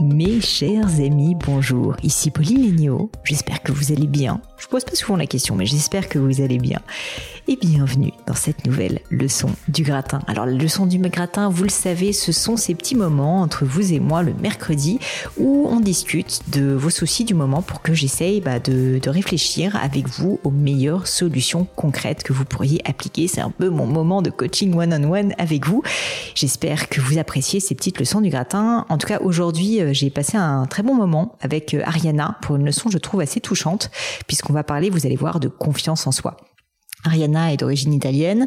Mes chers amis, bonjour. Ici Pauline Léniaud. J'espère que vous allez bien. Je pose pas souvent la question, mais j'espère que vous allez bien et bienvenue dans cette nouvelle leçon du gratin. Alors la leçon du gratin, vous le savez, ce sont ces petits moments entre vous et moi le mercredi où on discute de vos soucis du moment pour que j'essaye bah, de, de, réfléchir avec vous aux meilleures solutions concrètes que vous pourriez appliquer. C'est un peu mon moment de coaching one-on-one avec vous. J'espère que vous appréciez ces petites leçons du gratin. En tout cas, aujourd'hui, euh, j'ai passé un très bon moment avec euh, Ariana pour une leçon, je trouve, assez touchante puisqu'on va parler, vous allez voir, de confiance en soi. Ariana est d'origine italienne,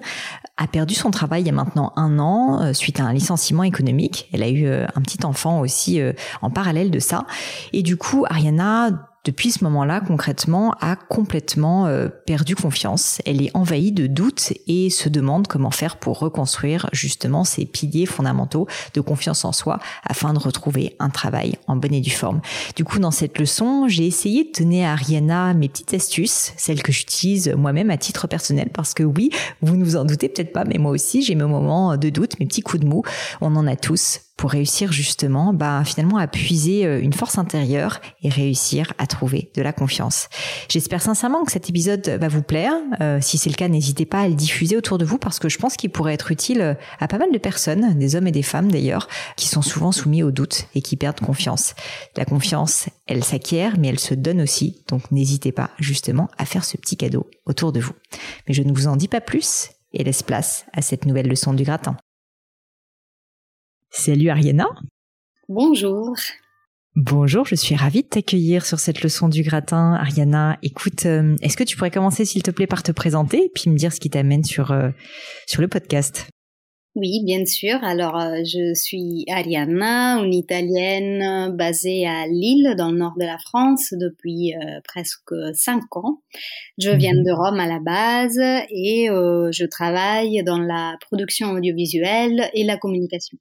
a perdu son travail il y a maintenant un an euh, suite à un licenciement économique. Elle a eu euh, un petit enfant aussi euh, en parallèle de ça. Et du coup, Ariana depuis ce moment-là, concrètement, a complètement euh, perdu confiance. Elle est envahie de doutes et se demande comment faire pour reconstruire justement ses piliers fondamentaux de confiance en soi afin de retrouver un travail en bonne et due forme. Du coup, dans cette leçon, j'ai essayé de donner à Ariana mes petites astuces, celles que j'utilise moi-même à titre personnel, parce que oui, vous ne vous en doutez peut-être pas, mais moi aussi, j'ai mes moments de doute, mes petits coups de mou. On en a tous pour réussir justement bah, finalement à puiser euh, une force intérieure et réussir à trouver de la confiance. J'espère sincèrement que cet épisode va vous plaire. Euh, si c'est le cas, n'hésitez pas à le diffuser autour de vous parce que je pense qu'il pourrait être utile euh, à pas mal de personnes, des hommes et des femmes d'ailleurs, qui sont souvent soumis au doute et qui perdent confiance. La confiance, elle s'acquiert, mais elle se donne aussi. Donc n'hésitez pas justement à faire ce petit cadeau autour de vous. Mais je ne vous en dis pas plus et laisse place à cette nouvelle leçon du gratin. Salut Ariana. Bonjour. Bonjour, je suis ravie de t'accueillir sur cette leçon du gratin. Ariana, écoute, euh, est-ce que tu pourrais commencer s'il te plaît par te présenter et puis me dire ce qui t'amène sur, euh, sur le podcast? Oui, bien sûr. Alors, euh, je suis Ariana, une Italienne basée à Lille, dans le nord de la France, depuis presque cinq ans. Je viens mhm. de Rome à la base et je travaille dans la production audiovisuelle et la communication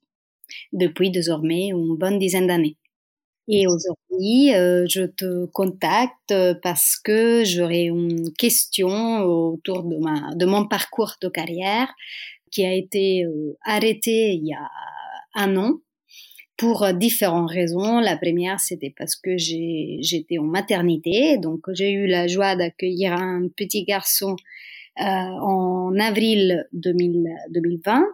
depuis désormais une bonne dizaine d'années. Et aujourd'hui, euh, je te contacte parce que j'aurais une question autour de, ma, de mon parcours de carrière qui a été euh, arrêté il y a un an pour différentes raisons. La première, c'était parce que j'étais en maternité, donc j'ai eu la joie d'accueillir un petit garçon euh, en avril 2000, 2020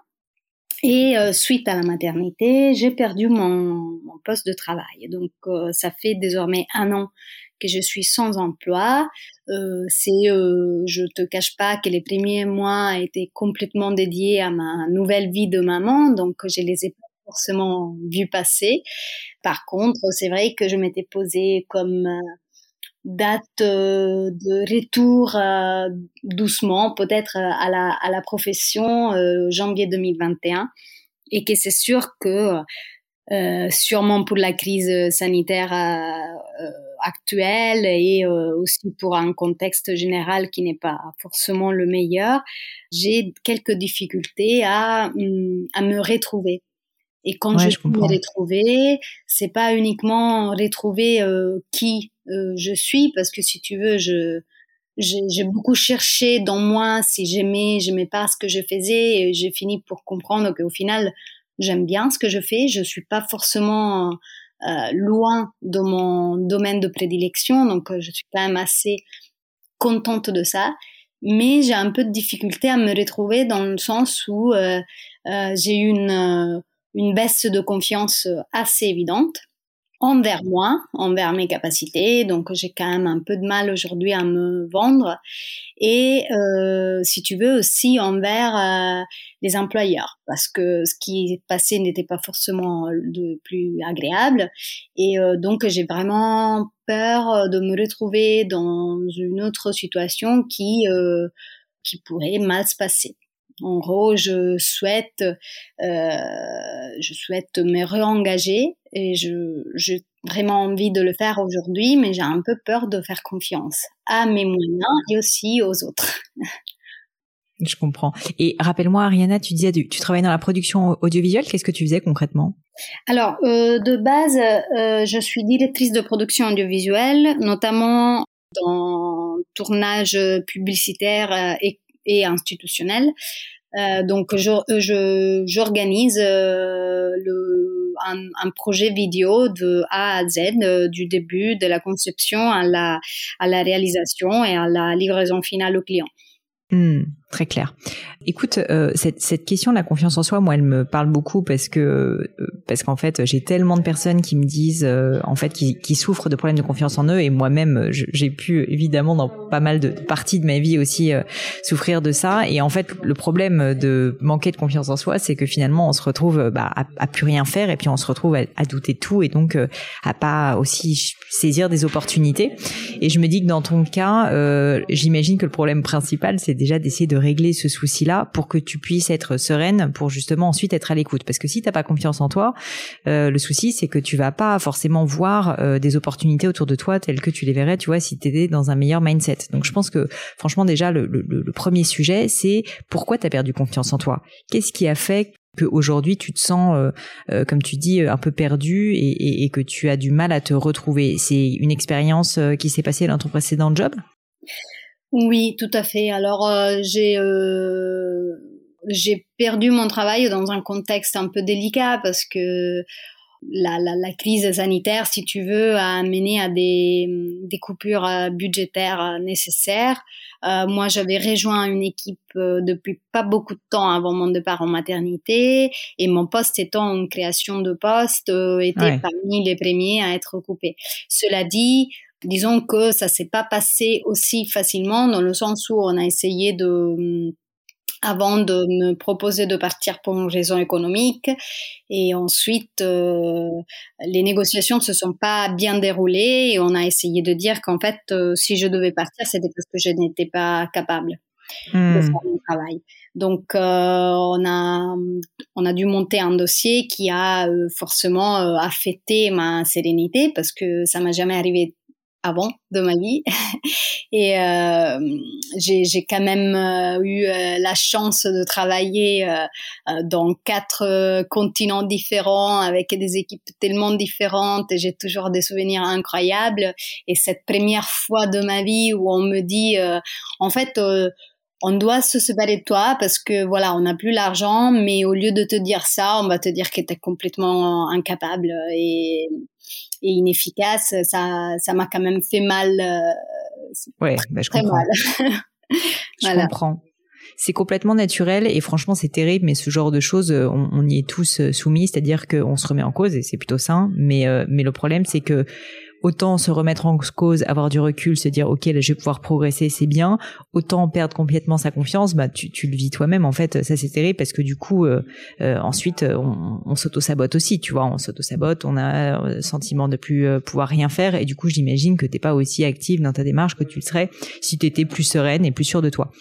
et euh, suite à la maternité, j'ai perdu mon, mon, poste de travail. Donc euh, ça fait désormais un an que je suis sans emploi. Euh, c'est, euh, je te cache pas que les premiers mois étaient complètement dédiés à ma nouvelle vie de maman, donc je les ai pas forcément vus passer. Par contre, c'est vrai que je m'étais posée comme date euh, de retour euh, doucement peut-être euh, à la, à la profession janvier 2021 et que c'est sûr que sûrement pour la crise sanitaire actuelle et aussi pour un contexte général qui n'est pas forcément le meilleur, j'ai quelques difficultés à, hum, à me retrouver. Et quand je, je me retrouver, c'est pas uniquement retrouver qui euh, je suis parce que si tu veux, je j'ai beaucoup cherché dans moi si j'aimais, j'aimais pas ce que je faisais et j'ai fini pour comprendre qu'au final, j'aime bien ce que je fais. Je suis pas forcément euh, loin de mon domaine de prédilection, donc euh, je suis quand même assez contente de ça. Mais j'ai un peu de difficulté à me retrouver dans le sens où euh, euh, j'ai une, une baisse de confiance assez évidente envers moi, envers mes capacités. Donc j'ai quand même un peu de mal aujourd'hui à me vendre. Et euh, si tu veux aussi envers euh, les employeurs, parce que ce qui est passé n'était pas forcément de plus agréable. Et euh, donc j'ai vraiment peur de me retrouver dans une autre situation qui euh, qui pourrait mal se passer. En gros, je souhaite, euh, je souhaite me réengager et je, j'ai vraiment envie de le faire aujourd'hui, mais j'ai un peu peur de faire confiance à mes moyens et aussi aux autres. Je comprends. Et rappelle-moi, Ariana, tu disais, tu, tu travailles dans la production audiovisuelle. Qu'est-ce que tu faisais concrètement? Alors, euh, de base, euh, je suis directrice de production audiovisuelle, notamment dans tournage publicitaire et, et institutionnel donc je j'organise le un, un, projet vidéo de A à Z du début de la conception à la à la réalisation et à la livraison finale au client. Hmm, très clair. Écoute, euh, cette, question de la confiance en soi, moi, elle me parle beaucoup parce que euh, parce qu'en fait, j'ai tellement de personnes qui me disent, euh, en fait, qui, souffrent de problèmes de confiance en eux, et moi-même, j'ai pu évidemment dans pas mal de parties de ma vie aussi souffrir de ça. Et en fait, le problème de manquer de confiance en soi, c'est que finalement, on se retrouve bah, à, plus rien faire, et puis on se retrouve à, à douter de tout, et donc à pas aussi saisir des opportunités. Et je me dis que dans ton cas, j'imagine que le problème principal, c'est déjà d'essayer de régler ce souci-là pour que tu puisses être sereine pour justement ensuite être à l'écoute. Parce que si t'as pas confiance en toi, euh, le souci c'est que tu vas pas forcément voir euh, des opportunités autour de toi telles que tu les verrais, tu vois, si t'étais dans un meilleur mindset. Donc je pense que franchement déjà le, premier sujet c'est pourquoi t'as perdu confiance en toi? Qu'est-ce qui a fait qu'aujourd'hui tu te sens, euh, comme tu dis, un peu perdu et, et, que tu as du mal à te retrouver? C'est une expérience qui s'est passée dans ton précédent job? Oui, tout à fait. Alors euh, j'ai euh, j'ai perdu mon travail dans un contexte un peu délicat parce que la, la, la, crise sanitaire, si tu veux, a amené à des, des coupures euh, budgétaires nécessaires. Euh, moi, j'avais rejoint une équipe depuis pas beaucoup de temps avant mon départ en maternité et mon poste étant une création de poste était parmi les premiers à être coupé. Cela dit, disons que ça s'est pas passé aussi facilement dans le sens où on a essayé de hum, avant de me proposer de partir pour une raison économique et ensuite euh, les négociations ne se sont pas bien déroulées et on a essayé de dire qu'en fait euh, si je devais partir c'était parce que je n'étais pas capable de hmm. faire mon travail. Donc euh, on a on a dû monter un dossier qui a forcément affecté ma sérénité parce que ça m'a jamais arrivé avant de ma vie. Et euh, j'ai quand même euh, eu euh, la chance de travailler euh, dans quatre continents différents avec des équipes tellement différentes et j'ai toujours des souvenirs incroyables. Et cette première fois de ma vie où on me dit en fait on doit se séparer de toi parce que voilà, on n'a plus l'argent, mais au lieu de te dire ça, on va te dire que tu es complètement incapable et et inefficace, ça, ça m'a quand même fait mal. Euh, ouais, bah, je comprends. Mal. je comprends. C'est complètement naturel et franchement c'est terrible, mais ce genre de choses, euh, on, on y est tous euh, soumis, c'est-à-dire qu'on se remet en cause et c'est plutôt sain. Mais mais le problème c'est que autant se remettre en cause, avoir du recul, se dire ok là je vais pouvoir progresser, c'est bien. Autant perdre complètement sa confiance, bah tu, tu le vis toi-même en fait. Ça c'est terrible parce que du coup euh, euh, ensuite on, on s'auto sabote aussi, tu vois, on s'auto sabote, on a le sentiment de plus euh, pouvoir rien faire et du coup j'imagine que t'es pas aussi active dans ta démarche que tu le serais si tu étais plus sereine et plus sûre de toi.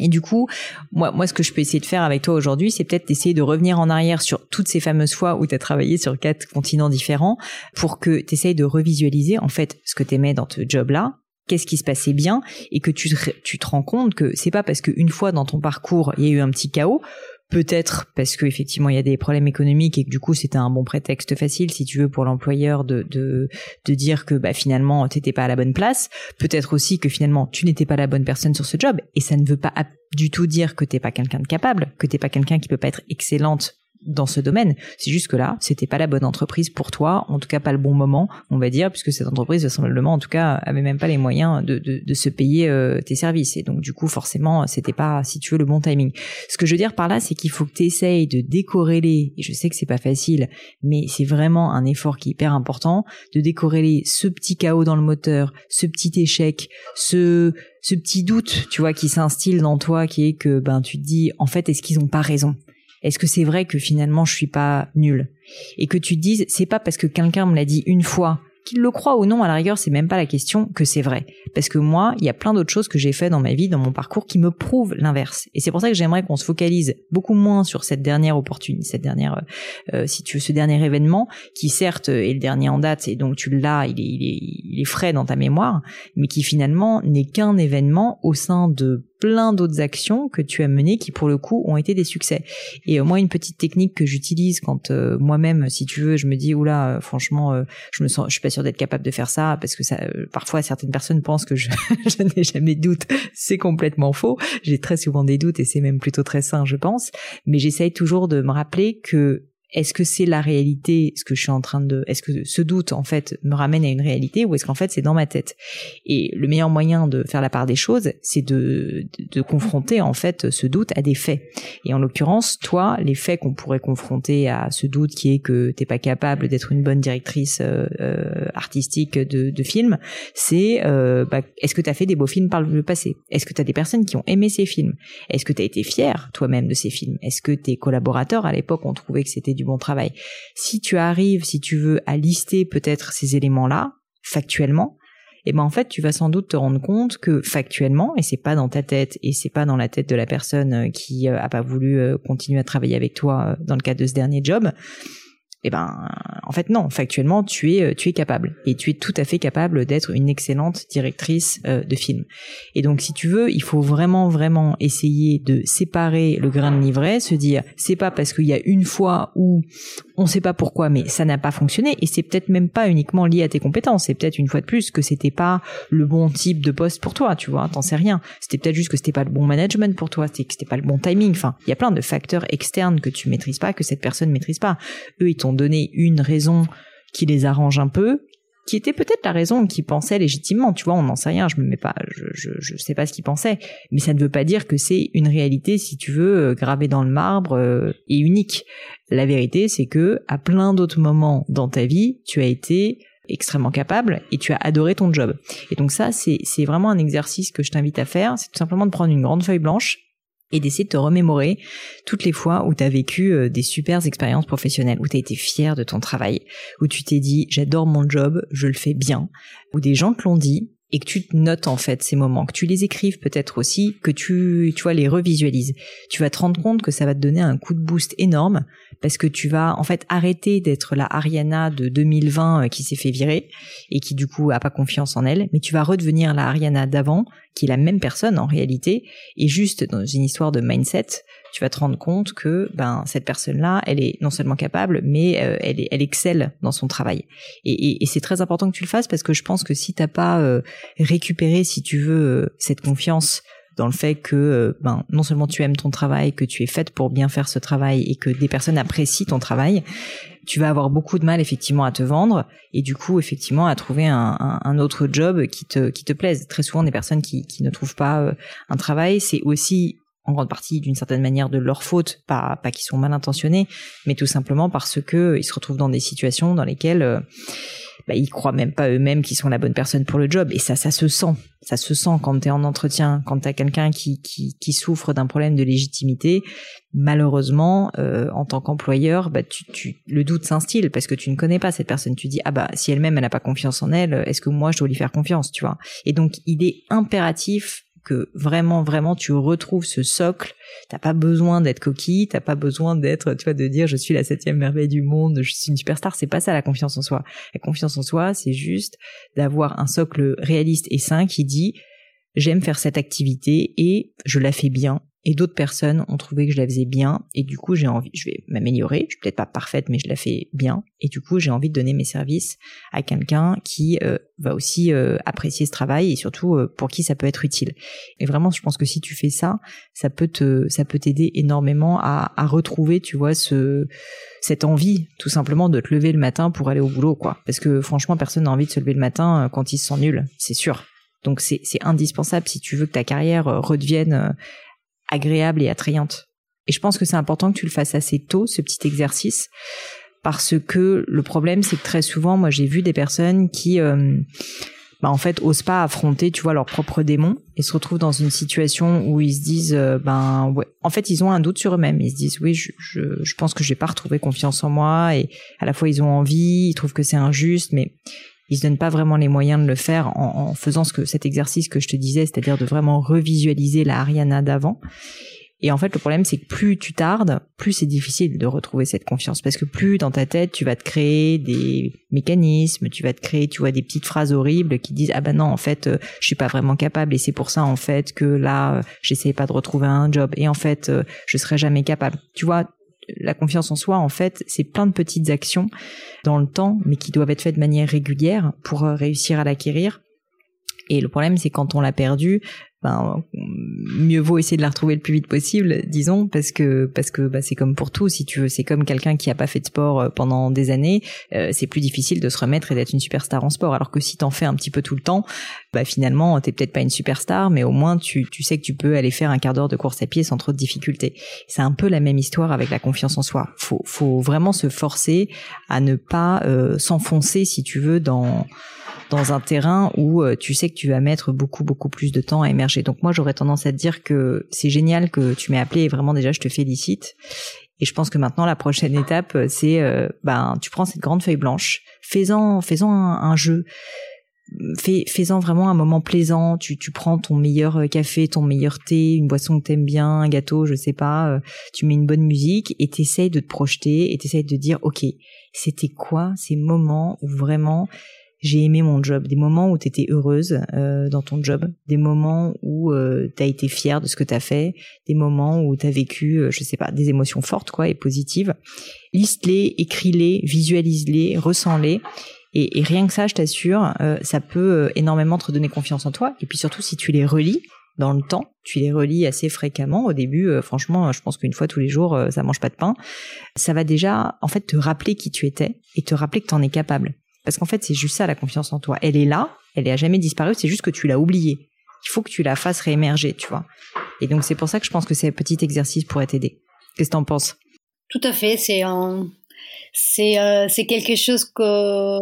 Et du coup, moi, moi, ce que je peux essayer de faire avec toi aujourd'hui, c'est peut-être d'essayer de revenir en arrière sur toutes ces fameuses fois où tu as travaillé sur quatre continents différents pour que tu essayes de revisualiser, en fait, ce que tu aimais dans ce job-là, qu'est-ce qui se passait bien et que tu te, tu te rends compte que c'est pas parce qu'une fois dans ton parcours, il y a eu un petit chaos Peut-être parce que effectivement il y a des problèmes économiques et que du coup c'était un bon prétexte facile si tu veux pour l'employeur de, de de dire que bah finalement t'étais pas à la bonne place. Peut-être aussi que finalement tu n'étais pas la bonne personne sur ce job et ça ne veut pas du tout dire que t'es pas quelqu'un de capable, que t'es pas quelqu'un qui peut pas être excellente dans ce domaine. C'est juste que là, c'était pas la bonne entreprise pour toi, en tout cas pas le bon moment, on va dire, puisque cette entreprise, vraisemblablement, en tout cas, avait même pas les moyens de, de, de se payer euh, tes services. Et donc, du coup, forcément, c'était pas, si tu veux, le bon timing. Ce que je veux dire par là, c'est qu'il faut que tu essayes de décorréler, et je sais que c'est pas facile, mais c'est vraiment un effort qui est hyper important, de décorréler ce petit chaos dans le moteur, ce petit échec, ce, ce petit doute, tu vois, qui s'instille dans toi, qui est que, ben, tu te dis, en fait, est-ce qu'ils ont pas raison? Est-ce que c'est vrai que finalement je suis pas nul Et que tu te dises, c'est pas parce que quelqu'un me l'a dit une fois qu'il le croit ou non, à la rigueur, c'est même pas la question que c'est vrai. Parce que moi, il y a plein d'autres choses que j'ai fait dans ma vie, dans mon parcours, qui me prouvent l'inverse. Et c'est pour ça que j'aimerais qu'on se focalise beaucoup moins sur cette dernière opportunité, cette dernière, euh, si tu veux, ce dernier événement, qui certes est le dernier en date, et donc tu l'as, il est, il est, il est frais dans ta mémoire, mais qui finalement n'est qu'un événement au sein de plein d'autres actions que tu as menées qui pour le coup ont été des succès. Et euh, moi une petite technique que j'utilise quand euh, moi-même si tu veux je me dis oula euh, franchement je me sens je suis pas sûre d'être capable de faire ça parce que ça parfois certaines personnes pensent que je, je n'ai jamais de doute, c'est complètement faux. J'ai très souvent des doutes et c'est même plutôt très sain je pense, mais j'essaye toujours de me rappeler que est-ce que c'est la réalité, ce que je suis en train de, est-ce que ce doute en fait me ramène à une réalité ou est-ce qu'en fait c'est dans ma tête? Et le meilleur moyen de faire la part des choses, c'est de, de, confronter en fait ce doute à des faits. Et en l'occurrence, toi, les faits qu'on pourrait confronter à ce doute qui est que t'es pas capable d'être une bonne directrice euh, euh artistique de, de film, c'est euh, bah, est-ce que tu as fait des beaux films par le passé? Est-ce que tu as des personnes qui ont aimé ces films? Est-ce que tu as été fier toi-même de ces films? Est-ce que tes collaborateurs à l'époque ont trouvé que c'était bon travail. Si tu arrives, si tu veux, à lister peut-être ces éléments-là, factuellement, et eh ben en fait tu vas sans doute te rendre compte que factuellement et c'est pas dans ta tête et c'est pas dans la tête de la personne euh, qui euh, a pas voulu euh, continuer à travailler avec toi dans le cadre de ce dernier job eh ben, en fait, non. Factuellement, tu es, tu es capable et tu es tout à fait capable d'être une excellente directrice euh, de film. Et donc, si tu veux, il faut vraiment, vraiment essayer de séparer le grain de livret, se dire, c'est pas parce qu'il y a une fois où on sait pas pourquoi, mais ça n'a pas fonctionné et c'est peut-être même pas uniquement lié à tes compétences. C'est peut-être une fois de plus que c'était pas le bon type de poste pour toi, tu vois. T'en sais rien. C'était peut-être juste que c'était pas le bon management pour toi, c'était que c'était pas le bon timing. Enfin, il y a plein de facteurs externes que tu maîtrises pas, que cette personne maîtrise pas. Eux, ils t'ont donné une raison qui les arrange un peu, qui était peut-être la raison qu'ils pensaient légitimement. Tu vois, on n'en sait rien. Je me mets pas, je, je, je sais pas ce qu'ils pensaient, mais ça ne veut pas dire que c'est une réalité, si tu veux, euh, gravée dans le marbre euh, et unique. La vérité, c'est que à plein d'autres moments dans ta vie, tu as été extrêmement capable et tu as adoré ton job. Et donc ça, c'est vraiment un exercice que je t'invite à faire. C'est tout simplement de prendre une grande feuille blanche et d'essayer de te remémorer toutes les fois où tu as vécu euh, des super expériences professionnelles, où tu as été fier de ton travail, où tu t'es dit j'adore mon job, je le fais bien, où des gens te l'ont dit et que tu te notes en fait ces moments, que tu les écrives peut-être aussi, que tu tu vois les revisualises. Tu vas te rendre compte que ça va te donner un coup de boost énorme parce que tu vas en fait arrêter d'être la Ariana de 2020 euh, qui s'est fait virer et qui du coup a pas confiance en elle, mais tu vas redevenir la Ariana d'avant qui est la même personne en réalité et juste dans une histoire de mindset, tu vas te rendre compte que ben cette personne-là, elle est non seulement capable, mais euh, elle, elle excelle dans son travail. Et, et, c'est très important que tu le fasses parce que je pense que si t'as pas euh, récupéré, si tu veux, euh, cette confiance dans le fait que ben non seulement tu aimes ton travail, que tu es faite pour bien faire ce travail et que des personnes apprécient ton travail, tu vas avoir beaucoup de mal effectivement à te vendre et du coup effectivement à trouver un, un, autre job qui te qui te plaise. Très souvent des personnes qui qui ne trouvent pas un travail, c'est aussi en grande partie d'une certaine manière de leur faute, pas pas qu'ils sont mal intentionnés, mais tout simplement parce que ils se retrouvent dans des situations dans lesquelles euh, bah, ils croient même pas eux-mêmes qu'ils sont la bonne personne pour le job. Et ça ça se sent. Ça se sent quand tu es en entretien quand tu as quelqu'un qui, qui, qui souffre d'un problème de légitimité. Malheureusement euh, en tant qu'employeur bah tu, tu le doute s'instille parce que tu ne connais pas cette personne. Tu dis ah bah si elle-même elle n'a pas confiance en elle est-ce que moi je dois lui faire confiance tu vois? Et donc il est impératif que vraiment, vraiment, tu retrouves ce socle. T'as pas besoin d'être coquille, t'as pas besoin d'être, tu vois, de dire je suis la septième merveille du monde, je suis une superstar. C'est pas ça la confiance en soi. La confiance en soi, c'est juste d'avoir un socle réaliste et sain qui dit j'aime faire cette activité et je la fais bien et d'autres personnes ont trouvé que je la faisais bien. Et du coup j'ai envie je vais m'améliorer. Je suis peut-être pas parfaite mais je la fais bien. Et du coup j'ai envie de donner mes services à quelqu'un qui euh, va aussi euh, apprécier ce travail et surtout euh, pour qui ça peut être utile. Et vraiment je pense que si tu fais ça ça peut te ça peut t'aider énormément à, à retrouver tu vois ce cette envie tout simplement de te lever le matin pour aller au boulot quoi. Parce que franchement personne n'a envie de se lever le matin quand il se sent nul. C'est sûr. Donc c'est indispensable si tu veux que ta carrière redevienne agréable et attrayante. Et je pense que c'est important que tu le fasses assez tôt, ce petit exercice, parce que le problème, c'est que très souvent, moi, j'ai vu des personnes qui, euh, bah, en fait, osent pas affronter, tu vois, leurs propres démons et se retrouvent dans une situation où ils se disent, euh, ben, ouais, en fait, ils ont un doute sur eux-mêmes. Ils se disent, oui, je, je, je pense que j'ai pas retrouvé confiance en moi et à la fois ils ont envie, ils trouvent que c'est injuste, mais ils se donnent pas vraiment les moyens de le faire en, en faisant ce que cet exercice que je te disais, c'est-à-dire de vraiment revisualiser la Ariana d'avant. Et en fait, le problème, c'est que plus tu tardes, plus c'est difficile de retrouver cette confiance. Parce que plus dans ta tête, tu vas te créer des mécanismes, tu vas te créer, tu vois, des petites phrases horribles qui disent, ah ben non, en fait, euh, je suis pas vraiment capable et c'est pour ça, en fait, que là, euh, j'essaie pas de retrouver un job et en fait, euh, je serai jamais capable. Tu vois, la confiance en soi, en fait, c'est plein de petites actions dans le temps, mais qui doivent être faites de manière régulière pour réussir à l'acquérir. Et le problème, c'est quand on l'a perdu, ben, mieux vaut essayer de la retrouver le plus vite possible, disons, parce que parce que bah, c'est comme pour tout, si tu veux, c'est comme quelqu'un qui a pas fait de sport euh, pendant des années, euh, c'est plus difficile de se remettre et d'être une superstar en sport. Alors que si t'en fais un petit peu tout le temps, bah finalement t'es peut-être pas une superstar, mais au moins tu tu sais que tu peux aller faire un quart d'heure de course à pied sans trop de difficultés. C'est un peu la même histoire avec la confiance en soi. Faut faut vraiment se forcer à ne pas euh, s'enfoncer, si tu veux, dans dans un terrain où euh, tu sais que tu vas mettre beaucoup beaucoup plus de temps à émerger. Donc moi j'aurais tendance à te dire que c'est génial que tu m'aies appelé et vraiment déjà je te félicite. Et je pense que maintenant la prochaine étape c'est euh, ben tu prends cette grande feuille blanche, fais-en fais-en un, jeu. Fais, fais-en vraiment un moment plaisant. Tu, tu prends ton meilleur euh, café, ton meilleur thé, une boisson que t'aimes bien, un gâteau, je sais pas. tu mets une bonne musique et t'essayes de te projeter et t'essayes de dire, ok, c'était quoi ces moments où vraiment j'ai aimé mon job, des moments où tu étais heureuse euh, dans ton job, des moments où euh, tu as été fière de ce que tu as fait, des moments où tu as vécu, euh, je sais pas, des émotions fortes quoi et positives. Liste-les, écris-les, visualise-les, ressens-les. Et, rien que ça, je t'assure, euh, ça peut énormément te redonner confiance en toi. Et puis surtout, si tu les relis dans le temps, tu les relis assez fréquemment. Au début, franchement, je pense qu'une fois tous les jours, ça mange pas de pain. Ça va déjà, en fait, te rappeler qui tu étais et te rappeler que tu en es capable. Parce qu'en fait, c'est juste ça la confiance en toi. Elle est là, elle est jamais disparue, c'est juste que tu l'as oubliée. Il faut que tu la fasses réémerger, tu vois. Et donc c'est pour ça que je pense que ces petits exercices pourraient t'aider. Qu'est-ce que t'en penses? Tout à fait, c'est euh, c'est quelque chose que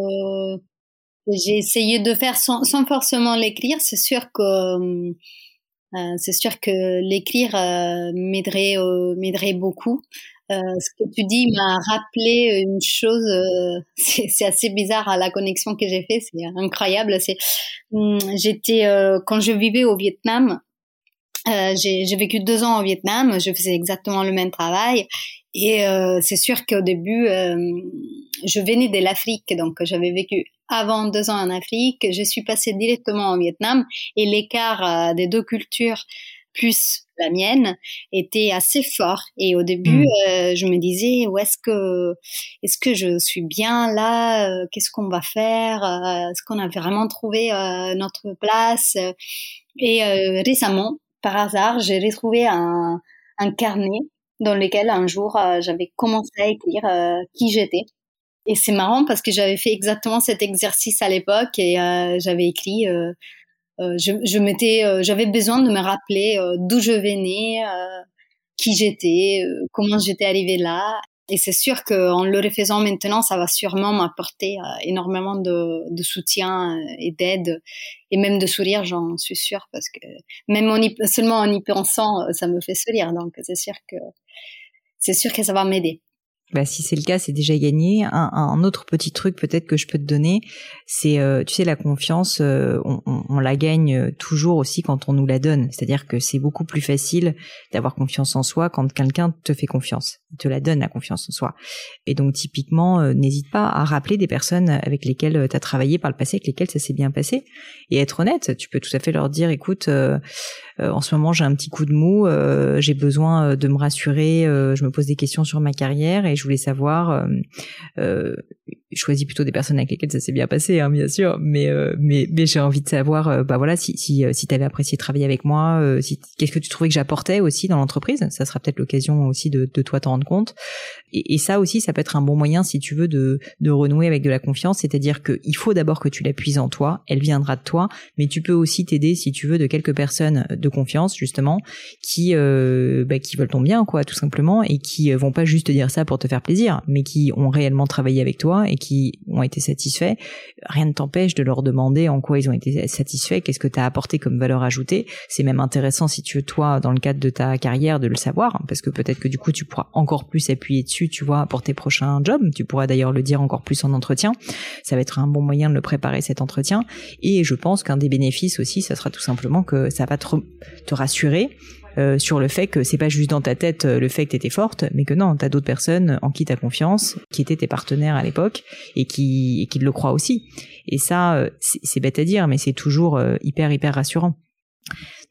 j'ai essayé de faire sans, forcément l'écrire. C'est sûr que euh, que l'écrire euh, m'aiderait m'aiderait beaucoup. Euh, ce que tu dis m'a rappelé une chose, euh, c'est assez bizarre à la connexion que j'ai fait, c'est incroyable. C'est, hum, j'étais euh, quand je vivais au Vietnam, j'ai vécu deux ans au Vietnam, je faisais exactement le même travail et c'est sûr qu'au début, je venais de l'Afrique, donc j'avais vécu avant deux ans en Afrique, je suis passée directement au Vietnam et l'écart des deux cultures plus la mienne était assez fort. Et au début hmm. euh, je me disais où est-ce que est-ce que je suis bien là euh, qu'est-ce qu'on va faire euh, est-ce qu'on a vraiment trouvé notre place et récemment par hasard j'ai retrouvé un, un carnet dans lequel un jour j'avais commencé à écrire qui j'étais. Et c'est marrant parce que j'avais fait exactement cet exercice à l'époque et j'avais écrit je, je m'étais, euh, j'avais besoin de me rappeler euh, d'où je venais, qui j'étais, comment j'étais arrivée là. Et c'est sûr qu'en le refaisant maintenant, ça va sûrement m'apporter énormément de, soutien et d'aide et même de sourire, j'en suis sûre, parce que même en seulement en y pensant, ça me fait sourire. Donc c'est sûr que c'est sûr que ça va m'aider. Bah, si c'est le cas, c'est déjà gagné. Un, autre petit truc peut-être que je peux te donner, c'est, euh, tu sais, la confiance, euh, on, la gagne toujours aussi quand on nous la donne. C'est-à-dire que c'est beaucoup plus facile d'avoir confiance en soi quand quelqu'un te fait confiance, te la donne la confiance en soi. Et donc typiquement, euh, n'hésite pas à rappeler des personnes avec lesquelles tu as travaillé par le passé, avec lesquelles ça s'est bien passé, et être honnête. Tu peux tout à fait leur dire, écoute, en ce moment j'ai un petit coup de mou, j'ai besoin de me rassurer, je me pose des questions sur ma carrière et je voulais savoir, euh, euh, choisis plutôt des personnes avec lesquelles ça s'est bien passé, hein, bien sûr, mais euh, mais mais j'ai envie de savoir, euh, bah voilà, si si si t'avais apprécié travailler avec moi, qu'est-ce que tu trouvais que j'apportais aussi dans l'entreprise, ça sera peut-être l'occasion aussi de, de toi t'en compte. Et, ça aussi, ça peut être un bon moyen si tu veux de de renouer avec de la confiance, c'est-à-dire que il faut d'abord que tu la puises en toi, elle viendra de toi, mais tu peux aussi t'aider si tu veux de quelques personnes de confiance justement qui bah, qui veulent ton bien quoi, tout simplement, et qui vont pas juste te dire ça pour te faire plaisir, mais qui ont réellement travaillé avec toi et qui ont été satisfaits. Rien ne t'empêche de leur demander en quoi ils ont été satisfaits, qu'est-ce que tu as apporté comme valeur ajoutée. C'est même intéressant si tu veux toi dans le cadre de ta carrière de le savoir, parce que peut-être que du coup tu pourras encore plus appuyer dessus, tu vois, pour tes prochains jobs. Tu pourras d'ailleurs le dire encore plus en entretien. Ça va être un bon moyen de le préparer cet entretien. Et je pense qu'un des bénéfices aussi, ça sera tout simplement que ça va te, te rassurer sur le fait que c'est pas juste dans ta tête le fait que t'étais forte, mais que non, t'as d'autres personnes en qui t'as confiance, qui étaient tes partenaires à l'époque et qui, et qui le croient aussi. Et ça, c'est bête à dire, mais c'est toujours hyper hyper rassurant.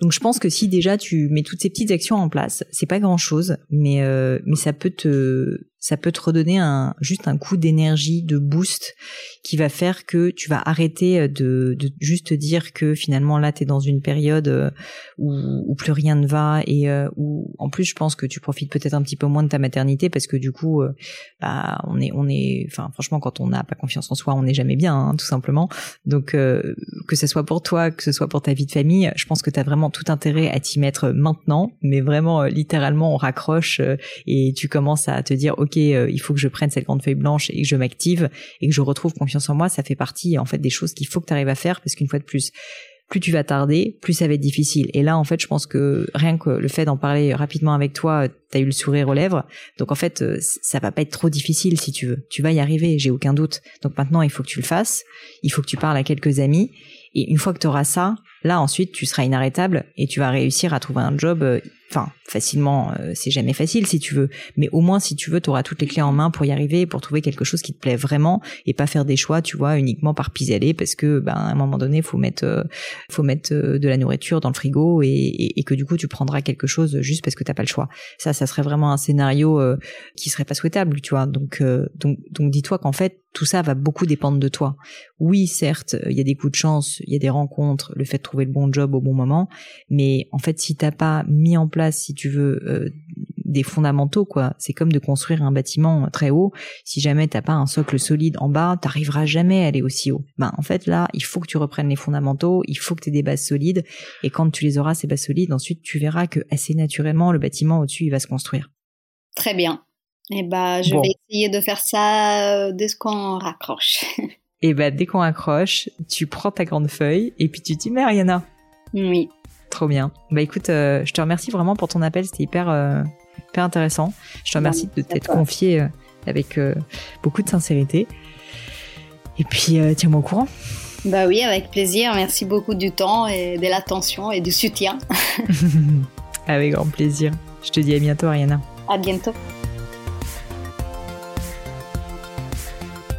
Donc je pense que si déjà tu mets toutes ces petites actions en place, c'est pas grand chose, mais euh, mais ça peut te ça peut te redonner un juste un coup d'énergie, de boost qui va faire que tu vas arrêter de, de juste dire que finalement là tu es dans une période euh, où, où, plus rien ne va et euh, où en plus je pense que tu profites peut-être un petit peu moins de ta maternité parce que du coup euh, bah on est on est enfin franchement quand on n'a pas confiance en soi on n'est jamais bien hein, tout simplement. Donc que ce soit pour toi que ce soit pour ta vie de famille je pense que tu as vraiment tout intérêt à t'y mettre maintenant mais vraiment littéralement on raccroche et tu commences à te dire ok il faut que je prenne cette grande feuille blanche et que je m'active et que je retrouve confiance en moi, ça fait partie en fait des choses qu'il faut que tu arrives à faire parce qu'une fois de plus, plus tu vas tarder, plus ça va être difficile. Et là, en fait, je pense que rien que le fait d'en parler rapidement avec toi, t'as eu le sourire aux lèvres. Donc en fait, euh, ça va pas être trop difficile si tu veux. Tu vas y arriver, j'ai aucun doute. Donc maintenant, il faut que tu le fasses. Il faut que tu parles à quelques amis. Et une fois que tu auras ça, là ensuite, tu seras inarrêtable et tu vas réussir à trouver un job euh, enfin facilement euh, c'est jamais facile si tu veux. Mais au moins si tu veux tu auras toutes les clés en main pour y arriver pour trouver quelque chose qui te plaît vraiment et pas faire des choix tu vois uniquement par pis-aller parce que ben à un moment donné faut mettre euh, faut mettre euh, de la nourriture dans le frigo et, et, que du coup tu prendras quelque chose juste parce que t'as pas le choix. Ça ça serait vraiment un scénario qui serait pas souhaitable tu vois. Donc donc donc dis-toi qu'en fait tout ça va beaucoup dépendre de toi. Oui, certes, il y a des coups de chance, il y a des rencontres, le fait de trouver le bon job au bon moment, mais en fait, si t'as pas mis en place si tu veux, euh, des fondamentaux, quoi. C'est comme de construire un bâtiment très haut. Si jamais t'as pas un socle solide en bas, t'arriveras jamais à aller aussi haut. Ben, en fait, là, il faut que tu reprennes les fondamentaux, il faut que tu aies des bases solides, et quand tu les auras, ces bases solides, ensuite, tu verras que assez naturellement, le bâtiment au-dessus, il va se construire. Très bien. Et eh ben, je vais essayer de faire ça euh, dès qu'on raccroche. Et eh ben, dès qu'on raccroche, tu prends ta grande feuille, et puis tu dis, mais Ariana. Oui. Trop bien. Bah écoute, euh, je te remercie vraiment pour ton appel, c'était hyper, euh, hyper intéressant. Je te remercie de t'être confié euh, avec beaucoup de sincérité. Et puis, tiens-moi au courant. Bah oui, avec plaisir. Merci beaucoup du temps et de l'attention et du soutien. avec grand plaisir. Je te dis à bientôt, Ariana. À bientôt.